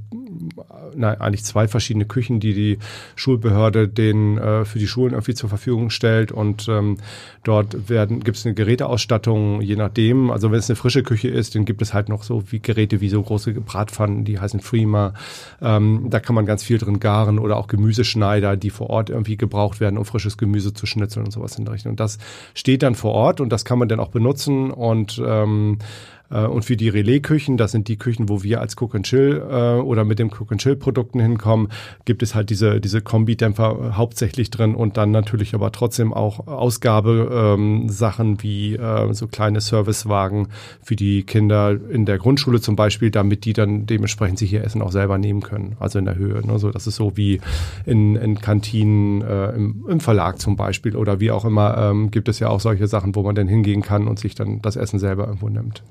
nein, eigentlich zwei verschiedene Küchen, die die Schulbehörde den äh, für die Schulen irgendwie zur Verfügung stellt. Und ähm, dort werden gibt es eine Geräteausstattung, je nachdem. Also wenn es eine frische Küche ist, dann gibt es halt noch so wie Geräte wie so große Bratpfannen, die heißen Freema. Ähm, da kann man ganz viel drin garen oder auch Gemüseschneider, die vor Ort irgendwie gebraucht werden, um frisches Gemüse zu schnitzeln und sowas in der Richtung. Und das steht dann vor Ort und das kann man dann auch benutzen und ähm, äh, und für die Relais-Küchen, das sind die Küchen, wo wir als Cook and Chill äh, oder mit dem Cook and Chill Produkten hinkommen, gibt es halt diese, diese Kombidämpfer äh, hauptsächlich drin und dann natürlich aber trotzdem auch Ausgabesachen ähm, wie äh, so kleine Servicewagen für die Kinder in der Grundschule zum Beispiel, damit die dann dementsprechend sich ihr Essen auch selber nehmen können, also in der Höhe. Ne? So, das ist so wie in, in Kantinen äh, im, im Verlag zum Beispiel oder wie auch immer, ähm, gibt es ja auch solche Sachen, wo man dann hingehen kann und sich dann das Essen selber irgendwo nimmt.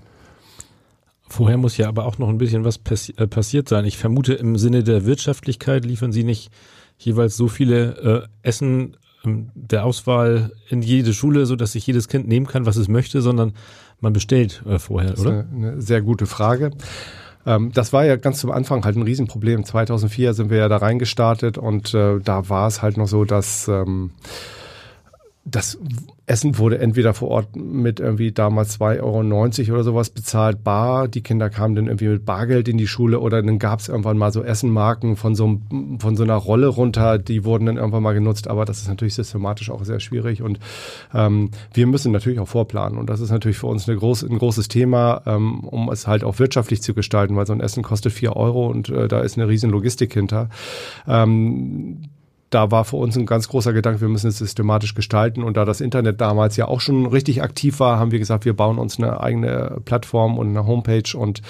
Vorher muss ja aber auch noch ein bisschen was passi äh, passiert sein. Ich vermute, im Sinne der Wirtschaftlichkeit liefern Sie nicht jeweils so viele äh, Essen ähm, der Auswahl in jede Schule, so dass sich jedes Kind nehmen kann, was es möchte, sondern man bestellt äh, vorher, Das ist oder? eine, eine sehr gute Frage. Ähm, das war ja ganz zum Anfang halt ein Riesenproblem. 2004 sind wir ja da reingestartet und äh, da war es halt noch so, dass ähm, das Essen wurde entweder vor Ort mit irgendwie damals 2,90 Euro oder sowas bezahlt, bar. Die Kinder kamen dann irgendwie mit Bargeld in die Schule oder dann gab es irgendwann mal so Essenmarken von so, von so einer Rolle runter, die wurden dann irgendwann mal genutzt. Aber das ist natürlich systematisch auch sehr schwierig und ähm, wir müssen natürlich auch vorplanen. Und das ist natürlich für uns eine groß, ein großes Thema, ähm, um es halt auch wirtschaftlich zu gestalten, weil so ein Essen kostet vier Euro und äh, da ist eine riesen Logistik hinter. Ähm, da war für uns ein ganz großer Gedanke, wir müssen es systematisch gestalten. Und da das Internet damals ja auch schon richtig aktiv war, haben wir gesagt, wir bauen uns eine eigene Plattform und eine Homepage und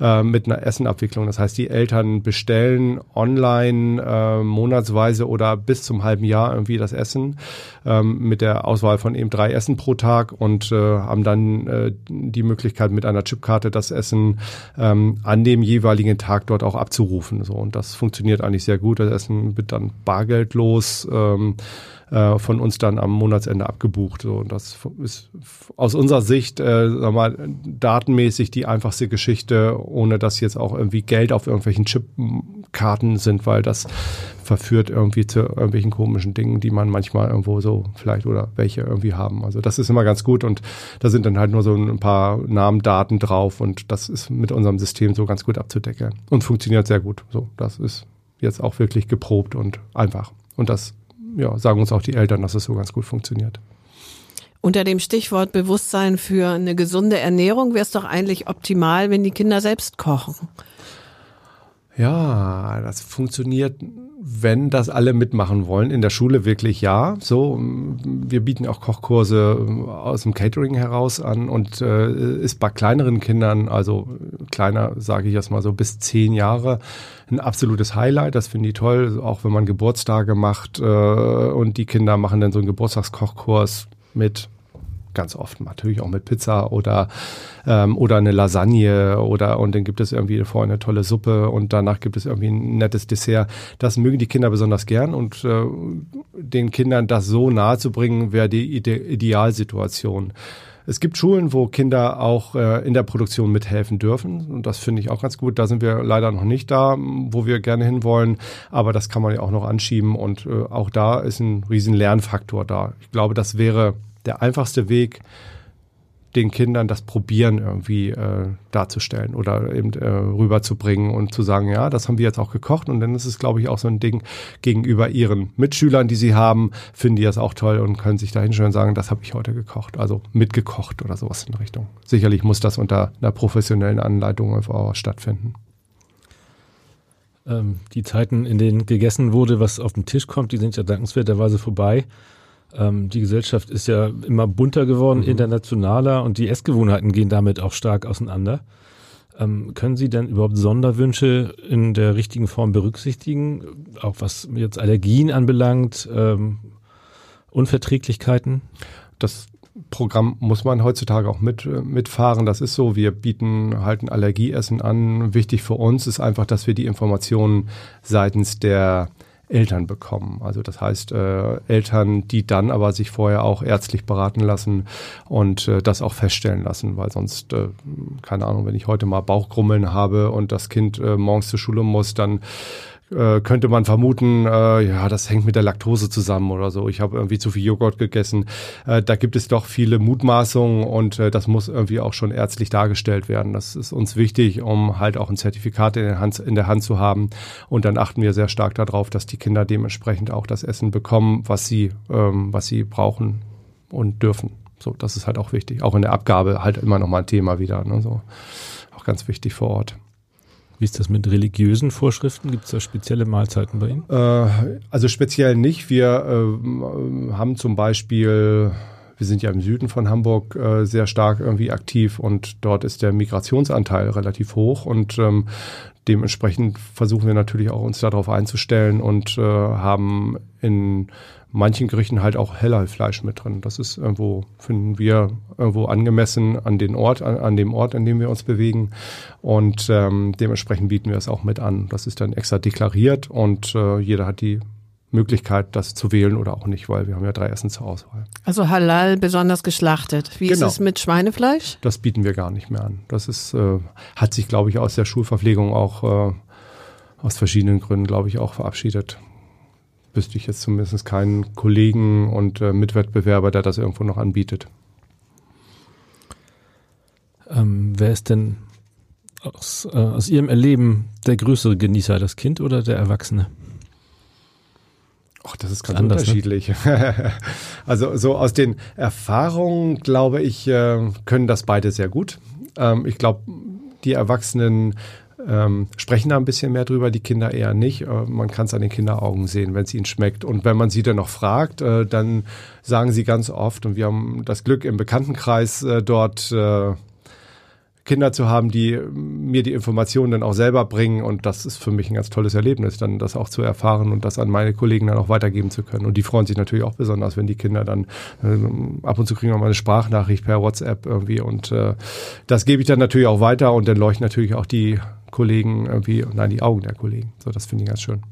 äh, mit einer Essenabwicklung. Das heißt, die Eltern bestellen online äh, monatsweise oder bis zum halben Jahr irgendwie das Essen ähm, mit der Auswahl von eben drei Essen pro Tag und äh, haben dann äh, die Möglichkeit mit einer Chipkarte das Essen ähm, an dem jeweiligen Tag dort auch abzurufen. So und das funktioniert eigentlich sehr gut. Das Essen wird dann bargeldlos ähm, äh, von uns dann am Monatsende abgebucht. So, und das ist aus unserer Sicht, äh, sag mal, datenmäßig die einfachste Geschichte, ohne dass jetzt auch irgendwie Geld auf irgendwelchen Chipkarten sind, weil das verführt irgendwie zu irgendwelchen komischen Dingen, die man manchmal irgendwo so vielleicht oder welche irgendwie haben. Also das ist immer ganz gut und da sind dann halt nur so ein paar Namen, Daten drauf und das ist mit unserem System so ganz gut abzudecken und funktioniert sehr gut. So, das ist jetzt auch wirklich geprobt und einfach. Und das ja, sagen uns auch die Eltern, dass es so ganz gut funktioniert. Unter dem Stichwort Bewusstsein für eine gesunde Ernährung wäre es doch eigentlich optimal, wenn die Kinder selbst kochen. Ja, das funktioniert, wenn das alle mitmachen wollen. In der Schule wirklich ja. So, wir bieten auch Kochkurse aus dem Catering heraus an und äh, ist bei kleineren Kindern, also kleiner, sage ich jetzt mal so bis zehn Jahre, ein absolutes Highlight. Das finde ich toll, auch wenn man Geburtstage macht äh, und die Kinder machen dann so einen Geburtstagskochkurs mit ganz oft natürlich auch mit Pizza oder ähm, oder eine Lasagne oder und dann gibt es irgendwie vorher eine tolle Suppe und danach gibt es irgendwie ein nettes Dessert. Das mögen die Kinder besonders gern und äh, den Kindern das so nahe zu bringen, wäre die Ide Idealsituation. Es gibt Schulen, wo Kinder auch äh, in der Produktion mithelfen dürfen. Und das finde ich auch ganz gut. Da sind wir leider noch nicht da, wo wir gerne hinwollen. Aber das kann man ja auch noch anschieben. Und äh, auch da ist ein riesen Lernfaktor da. Ich glaube, das wäre der einfachste Weg, den Kindern das Probieren irgendwie äh, darzustellen oder eben äh, rüberzubringen und zu sagen, ja, das haben wir jetzt auch gekocht und dann ist es, glaube ich, auch so ein Ding gegenüber ihren Mitschülern, die sie haben, finden die das auch toll und können sich da hinstellen und sagen, das habe ich heute gekocht, also mitgekocht oder sowas in Richtung. Sicherlich muss das unter einer professionellen Anleitung auch stattfinden. Ähm, die Zeiten, in denen gegessen wurde, was auf den Tisch kommt, die sind ja dankenswerterweise vorbei. Ähm, die Gesellschaft ist ja immer bunter geworden, mhm. internationaler und die Essgewohnheiten gehen damit auch stark auseinander. Ähm, können Sie denn überhaupt Sonderwünsche in der richtigen Form berücksichtigen, auch was jetzt Allergien anbelangt, ähm, Unverträglichkeiten? Das Programm muss man heutzutage auch mit, mitfahren. Das ist so. Wir bieten halt ein Allergieessen an. Wichtig für uns ist einfach, dass wir die Informationen seitens der Eltern bekommen. Also das heißt äh, Eltern, die dann aber sich vorher auch ärztlich beraten lassen und äh, das auch feststellen lassen, weil sonst, äh, keine Ahnung, wenn ich heute mal Bauchgrummeln habe und das Kind äh, morgens zur Schule muss, dann äh, könnte man vermuten, äh, ja, das hängt mit der Laktose zusammen oder so. Ich habe irgendwie zu viel Joghurt gegessen. Äh, da gibt es doch viele Mutmaßungen und äh, das muss irgendwie auch schon ärztlich dargestellt werden. Das ist uns wichtig, um halt auch ein Zertifikat in der Hand, in der Hand zu haben. Und dann achten wir sehr stark darauf, dass die Kinder dementsprechend auch das Essen bekommen, was sie, ähm, was sie brauchen und dürfen. So, das ist halt auch wichtig. Auch in der Abgabe halt immer noch mal ein Thema wieder. Ne? So, auch ganz wichtig vor Ort. Wie ist das mit religiösen Vorschriften? Gibt es da spezielle Mahlzeiten bei Ihnen? Äh, also speziell nicht. Wir äh, haben zum Beispiel, wir sind ja im Süden von Hamburg äh, sehr stark irgendwie aktiv und dort ist der Migrationsanteil relativ hoch und ähm, dementsprechend versuchen wir natürlich auch uns darauf einzustellen und äh, haben in manchen Gerichten halt auch heller Fleisch mit drin. Das ist irgendwo, finden wir, irgendwo angemessen an den Ort, an, an dem Ort, an dem wir uns bewegen. Und ähm, dementsprechend bieten wir es auch mit an. Das ist dann extra deklariert und äh, jeder hat die Möglichkeit, das zu wählen oder auch nicht, weil wir haben ja drei Essen zur Auswahl. Also Halal besonders geschlachtet. Wie genau. ist es mit Schweinefleisch? Das bieten wir gar nicht mehr an. Das ist, äh, hat sich, glaube ich, aus der Schulverpflegung auch äh, aus verschiedenen Gründen, glaube ich, auch verabschiedet wüsste ich jetzt zumindest keinen Kollegen und äh, Mitwettbewerber, der das irgendwo noch anbietet. Ähm, wer ist denn aus, äh, aus Ihrem Erleben der größere Genießer, das Kind oder der Erwachsene? Ach, das ist ganz Anders, ne? unterschiedlich. Ne? also so aus den Erfahrungen, glaube ich, äh, können das beide sehr gut. Ähm, ich glaube, die Erwachsenen ähm, sprechen da ein bisschen mehr drüber, die Kinder eher nicht. Äh, man kann es an den Kinderaugen sehen, wenn es ihnen schmeckt. Und wenn man sie dann noch fragt, äh, dann sagen sie ganz oft, und wir haben das Glück im Bekanntenkreis äh, dort äh, Kinder zu haben, die mir die Informationen dann auch selber bringen. Und das ist für mich ein ganz tolles Erlebnis, dann das auch zu erfahren und das an meine Kollegen dann auch weitergeben zu können. Und die freuen sich natürlich auch besonders, wenn die Kinder dann äh, ab und zu kriegen wir mal eine Sprachnachricht per WhatsApp irgendwie. Und äh, das gebe ich dann natürlich auch weiter und dann leuchten natürlich auch die Kollegen irgendwie, nein, die Augen der Kollegen. So, das finde ich ganz schön.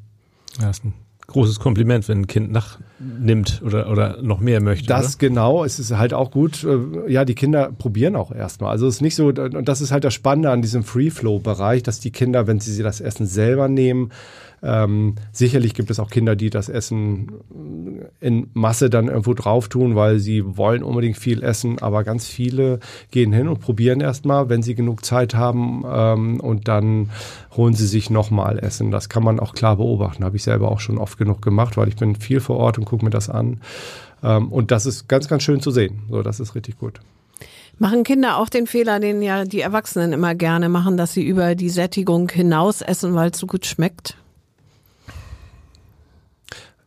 Ja, ist ein großes Kompliment, wenn ein Kind nachnimmt oder, oder noch mehr möchte. Das oder? genau, es ist halt auch gut. Äh, ja, die Kinder probieren auch erstmal. Also es ist nicht so, und das ist halt das Spannende an diesem Free-Flow-Bereich, dass die Kinder, wenn sie das Essen selber nehmen, ähm, sicherlich gibt es auch Kinder, die das Essen in Masse dann irgendwo drauf tun, weil sie wollen unbedingt viel essen, aber ganz viele gehen hin und probieren erstmal, wenn sie genug Zeit haben ähm, und dann holen sie sich nochmal Essen. Das kann man auch klar beobachten, habe ich selber auch schon oft genug gemacht, weil ich bin viel vor Ort und gucke mir das an. Ähm, und das ist ganz, ganz schön zu sehen. So, das ist richtig gut. Machen Kinder auch den Fehler, den ja die Erwachsenen immer gerne machen, dass sie über die Sättigung hinaus essen, weil es so gut schmeckt?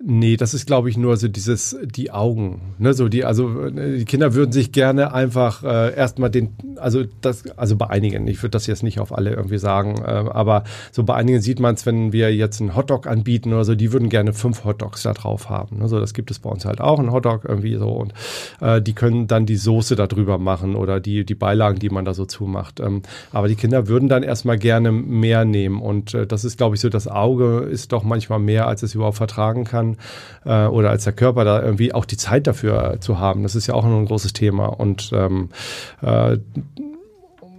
Nee, das ist, glaube ich, nur so dieses, die Augen. Ne, so die, also die Kinder würden sich gerne einfach äh, erstmal den, also das, also bei einigen, ich würde das jetzt nicht auf alle irgendwie sagen, äh, aber so bei einigen sieht man es, wenn wir jetzt einen Hotdog anbieten oder so, die würden gerne fünf Hotdogs da drauf haben. Ne, so, das gibt es bei uns halt auch, ein Hotdog irgendwie so und äh, die können dann die Soße da drüber machen oder die, die Beilagen, die man da so zumacht. Ähm, aber die Kinder würden dann erstmal gerne mehr nehmen und äh, das ist, glaube ich, so, das Auge ist doch manchmal mehr, als es überhaupt vertragen kann äh, oder als der Körper da irgendwie auch die Zeit dafür zu haben. Das ist ja auch ein großes Thema. Und, ähm, äh,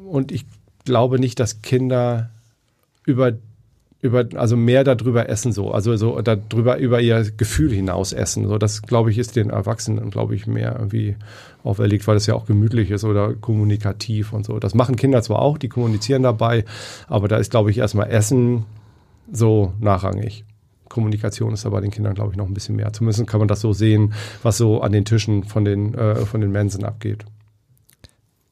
und ich glaube nicht, dass Kinder über über, also mehr darüber essen so, also so darüber über ihr Gefühl hinaus essen. So, das glaube ich ist den Erwachsenen, glaube ich, mehr irgendwie auferlegt, weil das ja auch gemütlich ist oder kommunikativ und so. Das machen Kinder zwar auch, die kommunizieren dabei, aber da ist, glaube ich, erstmal Essen so nachrangig. Kommunikation ist da bei den Kindern, glaube ich, noch ein bisschen mehr. Zumindest kann man das so sehen, was so an den Tischen von den, äh, von den Mensen abgeht.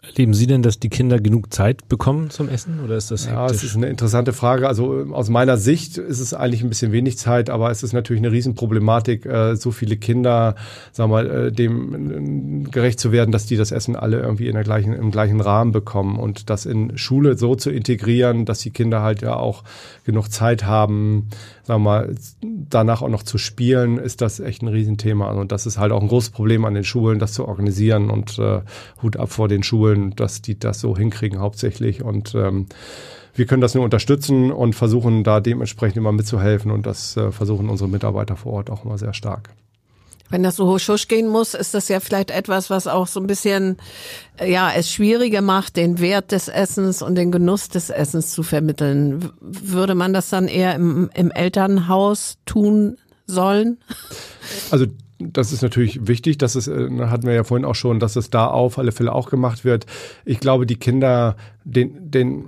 Erleben Sie denn, dass die Kinder genug Zeit bekommen zum Essen oder ist das Ja, hektisch? das ist eine interessante Frage. Also aus meiner Sicht ist es eigentlich ein bisschen wenig Zeit, aber es ist natürlich eine Riesenproblematik, äh, so viele Kinder, sagen wir mal, äh, dem äh, gerecht zu werden, dass die das Essen alle irgendwie in der gleichen, im gleichen Rahmen bekommen und das in Schule so zu integrieren, dass die Kinder halt ja auch genug Zeit haben, sagen wir mal, danach auch noch zu spielen, ist das echt ein Riesenthema. Und das ist halt auch ein großes Problem an den Schulen, das zu organisieren und äh, Hut ab vor den Schulen, dass die das so hinkriegen hauptsächlich. Und ähm, wir können das nur unterstützen und versuchen da dementsprechend immer mitzuhelfen und das äh, versuchen unsere Mitarbeiter vor Ort auch immer sehr stark. Wenn das so husch husch gehen muss, ist das ja vielleicht etwas, was auch so ein bisschen, äh, ja, es schwieriger macht, den Wert des Essens und den Genuss des Essens zu vermitteln. Würde man das dann eher im, im Elternhaus tun sollen? Also das ist natürlich wichtig, dass es, äh, hatten wir ja vorhin auch schon, dass es da auf alle Fälle auch gemacht wird. Ich glaube, die Kinder den, den,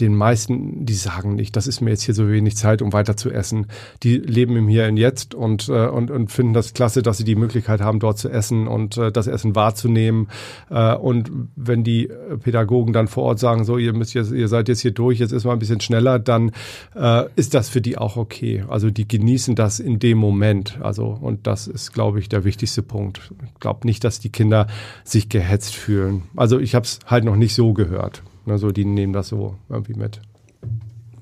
den meisten, die sagen nicht, das ist mir jetzt hier so wenig Zeit, um weiter zu essen. Die leben im Hier und Jetzt und, äh, und, und finden das klasse, dass sie die Möglichkeit haben, dort zu essen und äh, das Essen wahrzunehmen. Äh, und wenn die Pädagogen dann vor Ort sagen, so, ihr müsst jetzt, ihr seid jetzt hier durch, jetzt ist mal ein bisschen schneller, dann äh, ist das für die auch okay. Also die genießen das in dem Moment. Also, und das ist, glaube ich, der wichtigste Punkt. Ich glaube nicht, dass die Kinder sich gehetzt fühlen. Also ich habe es halt noch nicht so gehört. Ne, so, die nehmen das so irgendwie mit.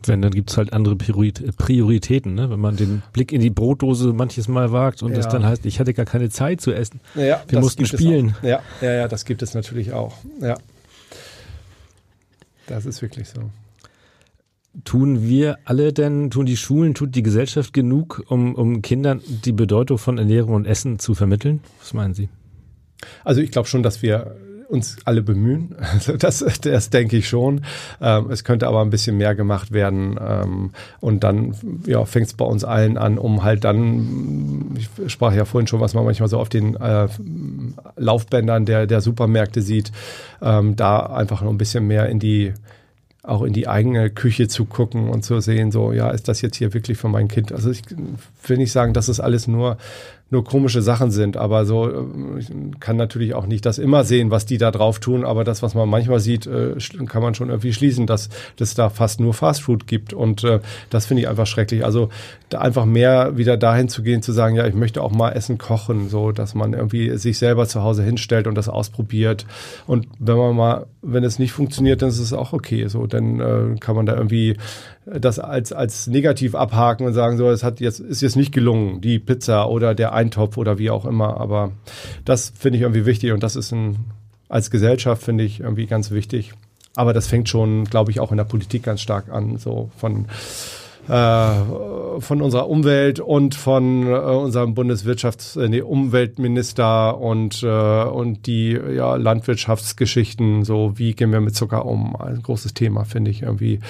Wenn, dann gibt's halt andere Prioritäten, ne? wenn man den Blick in die Brotdose manches Mal wagt und es dann heißt, ich hatte gar keine Zeit zu essen. Ja, Wir mussten spielen. Ja, ja, ja, das gibt es natürlich auch. Ja. Das ist wirklich so. Tun wir alle denn, tun die Schulen, tut die Gesellschaft genug, um, um Kindern die Bedeutung von Ernährung und Essen zu vermitteln? Was meinen Sie? Also ich glaube schon, dass wir uns alle bemühen. Also das, das denke ich schon. Ähm, es könnte aber ein bisschen mehr gemacht werden. Ähm, und dann ja, fängt es bei uns allen an, um halt dann, ich sprach ja vorhin schon, was man manchmal so auf den äh, Laufbändern der, der Supermärkte sieht, ähm, da einfach noch ein bisschen mehr in die auch in die eigene Küche zu gucken und zu sehen, so, ja, ist das jetzt hier wirklich für mein Kind? Also ich will nicht sagen, dass es alles nur nur komische Sachen sind. Aber so, äh, kann natürlich auch nicht das immer sehen, was die da drauf tun. Aber das, was man manchmal sieht, äh, kann man schon irgendwie schließen, dass es da fast nur Fastfood gibt. Und äh, das finde ich einfach schrecklich. Also da einfach mehr wieder dahin zu gehen, zu sagen, ja, ich möchte auch mal Essen kochen, so dass man irgendwie sich selber zu Hause hinstellt und das ausprobiert. Und wenn man mal, wenn es nicht funktioniert, dann ist es auch okay. So, dann kann man da irgendwie das als, als negativ abhaken und sagen, so, es hat jetzt, ist jetzt nicht gelungen, die Pizza oder der Eintopf oder wie auch immer. Aber das finde ich irgendwie wichtig und das ist ein, als Gesellschaft finde ich irgendwie ganz wichtig. Aber das fängt schon, glaube ich, auch in der Politik ganz stark an, so von, von unserer Umwelt und von äh, unserem Bundeswirtschafts-, äh, nee, Umweltminister und, äh, und die ja, Landwirtschaftsgeschichten, so wie gehen wir mit Zucker um, ein großes Thema, finde ich irgendwie.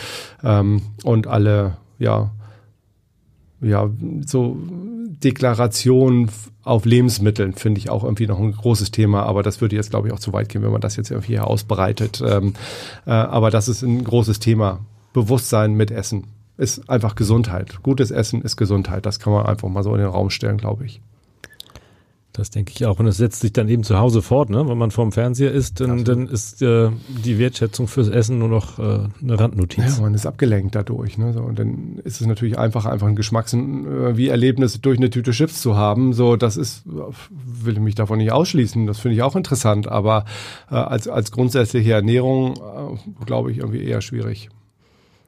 Ähm, und alle, ja, ja, so Deklarationen auf Lebensmitteln finde ich auch irgendwie noch ein großes Thema, aber das würde jetzt, glaube ich, auch zu weit gehen, wenn man das jetzt irgendwie ausbreitet. Ähm, äh, aber das ist ein großes Thema. Bewusstsein mit Essen ist einfach Gesundheit. Gutes Essen ist Gesundheit. Das kann man einfach mal so in den Raum stellen, glaube ich. Das denke ich auch. Und es setzt sich dann eben zu Hause fort, ne? Wenn man vorm Fernseher ist, dann, dann ist äh, die Wertschätzung fürs Essen nur noch äh, eine Randnotiz. Ja, man ist abgelenkt dadurch. Ne? So, und dann ist es natürlich einfach, einfach ein Geschmacks- äh, wie Erlebnis durch eine Tüte Chips zu haben. So, das ist, will ich mich davon nicht ausschließen. Das finde ich auch interessant. Aber äh, als, als grundsätzliche Ernährung, äh, glaube ich, irgendwie eher schwierig.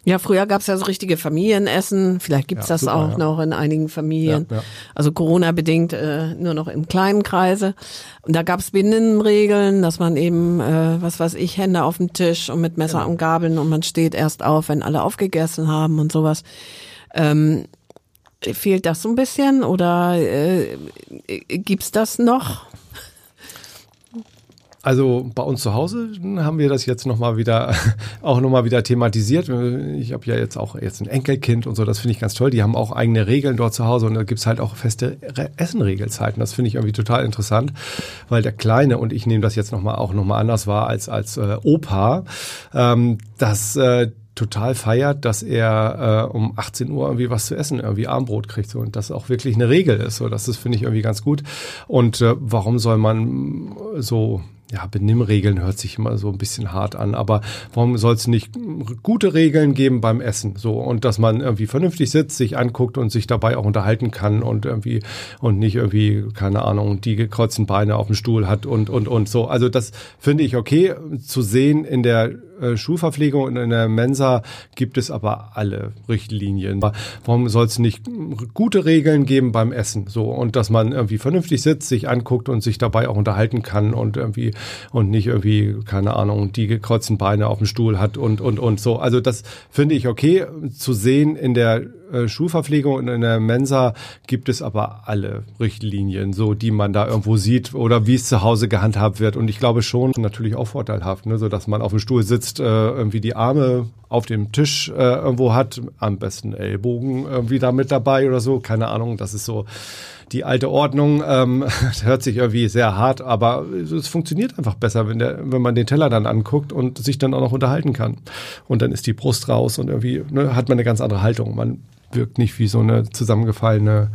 Ja, früher gab's ja so richtige Familienessen. Vielleicht gibt's ja, das super, auch ja. noch in einigen Familien. Ja, also Corona-bedingt äh, nur noch im kleinen Kreise. Und da gab's Binnenregeln, dass man eben, äh, was weiß ich, Hände auf dem Tisch und mit Messer genau. und Gabeln und man steht erst auf, wenn alle aufgegessen haben und sowas. Ähm, fehlt das so ein bisschen oder äh, gibt's das noch? Also bei uns zu Hause haben wir das jetzt nochmal wieder, auch nochmal wieder thematisiert. Ich habe ja jetzt auch jetzt ein Enkelkind und so, das finde ich ganz toll. Die haben auch eigene Regeln dort zu Hause und da gibt's halt auch feste Essenregelzeiten. Das finde ich irgendwie total interessant, weil der Kleine, und ich nehme das jetzt nochmal auch nochmal anders wahr als, als äh, Opa, ähm, dass äh, total feiert, dass er äh, um 18 Uhr irgendwie was zu essen, irgendwie Armbrot kriegt so und das auch wirklich eine Regel ist. So, das ist finde ich irgendwie ganz gut. Und äh, warum soll man so ja, Benimmregeln hört sich immer so ein bisschen hart an, aber warum soll es nicht gute Regeln geben beim Essen? So, und dass man irgendwie vernünftig sitzt, sich anguckt und sich dabei auch unterhalten kann und irgendwie und nicht irgendwie, keine Ahnung, die gekreuzten Beine auf dem Stuhl hat und und und so. Also das finde ich okay zu sehen in der äh, Schulverpflegung und in der Mensa gibt es aber alle Richtlinien. Warum soll es nicht gute Regeln geben beim Essen? So und dass man irgendwie vernünftig sitzt, sich anguckt und sich dabei auch unterhalten kann und irgendwie und nicht irgendwie keine Ahnung die gekreuzten Beine auf dem Stuhl hat und und und so. Also das finde ich okay zu sehen in der äh, Schulverpflegung und in der Mensa gibt es aber alle Richtlinien, so die man da irgendwo sieht oder wie es zu Hause gehandhabt wird. Und ich glaube schon natürlich auch vorteilhaft, ne, so dass man auf dem Stuhl sitzt, äh, irgendwie die Arme auf dem Tisch äh, irgendwo hat, am besten Ellbogen irgendwie da mit dabei oder so, keine Ahnung. Das ist so die alte Ordnung. Ähm, hört sich irgendwie sehr hart, aber es funktioniert einfach besser, wenn, der, wenn man den Teller dann anguckt und sich dann auch noch unterhalten kann. Und dann ist die Brust raus und irgendwie ne, hat man eine ganz andere Haltung. Man wirkt nicht wie so eine zusammengefallene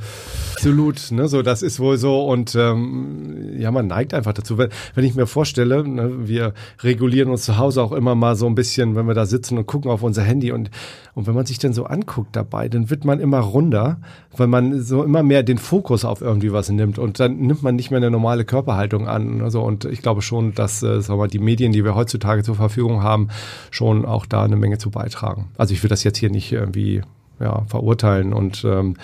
Absolut, ne, so das ist wohl so und ähm, ja, man neigt einfach dazu. Wenn, wenn ich mir vorstelle, ne, wir regulieren uns zu Hause auch immer mal so ein bisschen, wenn wir da sitzen und gucken auf unser Handy und und wenn man sich dann so anguckt dabei, dann wird man immer runder, weil man so immer mehr den Fokus auf irgendwie was nimmt und dann nimmt man nicht mehr eine normale Körperhaltung an. Also und ich glaube schon, dass äh, sagen wir die Medien, die wir heutzutage zur Verfügung haben, schon auch da eine Menge zu beitragen. Also ich will das jetzt hier nicht irgendwie ja, verurteilen und ähm,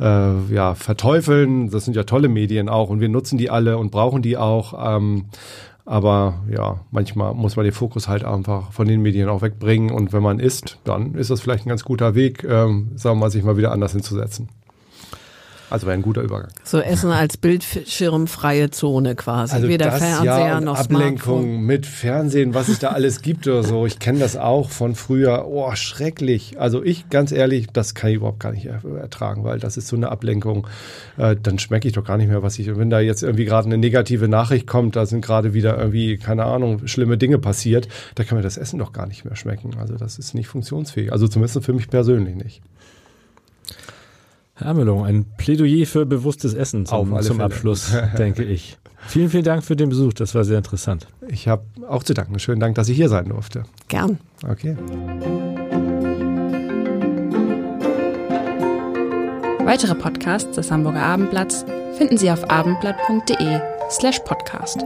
äh, ja, verteufeln. Das sind ja tolle Medien auch und wir nutzen die alle und brauchen die auch. Ähm, aber ja, manchmal muss man den Fokus halt einfach von den Medien auch wegbringen. Und wenn man isst, dann ist das vielleicht ein ganz guter Weg, ähm, sagen wir mal, sich mal wieder anders hinzusetzen. Also wäre ein guter Übergang. So Essen als bildschirmfreie Zone quasi. Also Weder das Fernseher ja, und noch Ablenkung Smartphone. mit Fernsehen, was es da alles gibt oder so. Ich kenne das auch von früher. Oh, schrecklich. Also ich, ganz ehrlich, das kann ich überhaupt gar nicht er- ertragen, weil das ist so eine Ablenkung. Äh, dann schmecke ich doch gar nicht mehr, was ich. Wenn da jetzt irgendwie gerade eine negative Nachricht kommt, da sind gerade wieder irgendwie, keine Ahnung, schlimme Dinge passiert, da kann mir das Essen doch gar nicht mehr schmecken. Also das ist nicht funktionsfähig. Also zumindest für mich persönlich nicht. Herr Amelung, ein Plädoyer für bewusstes Essen zum, zum Fälle. Abschluss, denke ich. Vielen, vielen Dank für den Besuch. Das war sehr interessant. Ich habe auch zu danken. Schönen Dank, dass ich hier sein durfte. Gern. Okay. Weitere Podcasts des Hamburger Abendblatts finden Sie auf abendblatt.de slash podcast.